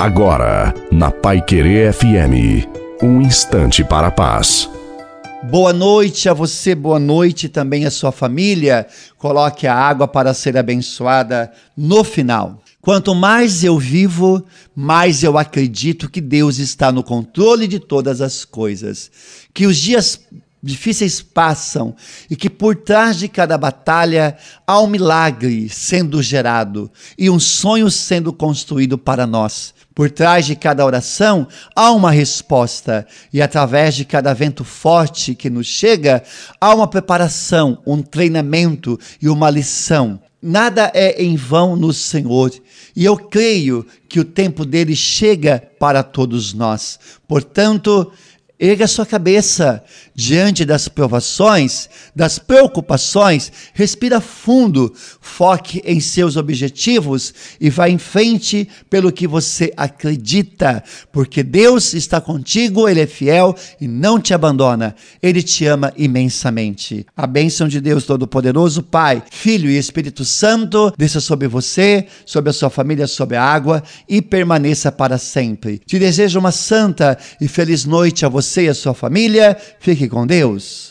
Agora, na Pai Querer FM, um instante para a paz. Boa noite a você, boa noite também à sua família. Coloque a água para ser abençoada no final. Quanto mais eu vivo, mais eu acredito que Deus está no controle de todas as coisas. Que os dias difíceis passam e que por trás de cada batalha há um milagre sendo gerado e um sonho sendo construído para nós. Por trás de cada oração há uma resposta e através de cada vento forte que nos chega há uma preparação, um treinamento e uma lição. Nada é em vão no Senhor, e eu creio que o tempo dele chega para todos nós. Portanto, Erga sua cabeça diante das provações, das preocupações, respira fundo, foque em seus objetivos e vá em frente pelo que você acredita, porque Deus está contigo, Ele é fiel e não te abandona, Ele te ama imensamente. A bênção de Deus Todo-Poderoso, Pai, Filho e Espírito Santo, desça sobre você, sobre a sua família, sobre a água e permaneça para sempre. Te desejo uma santa e feliz noite a você você e a sua família. Fique com Deus.